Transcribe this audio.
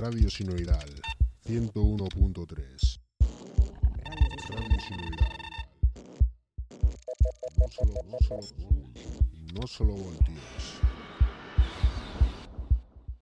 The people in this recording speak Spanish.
Radio Sinoidal 101.3. Radio Sinoidal. No solo, no solo, no solo voltios.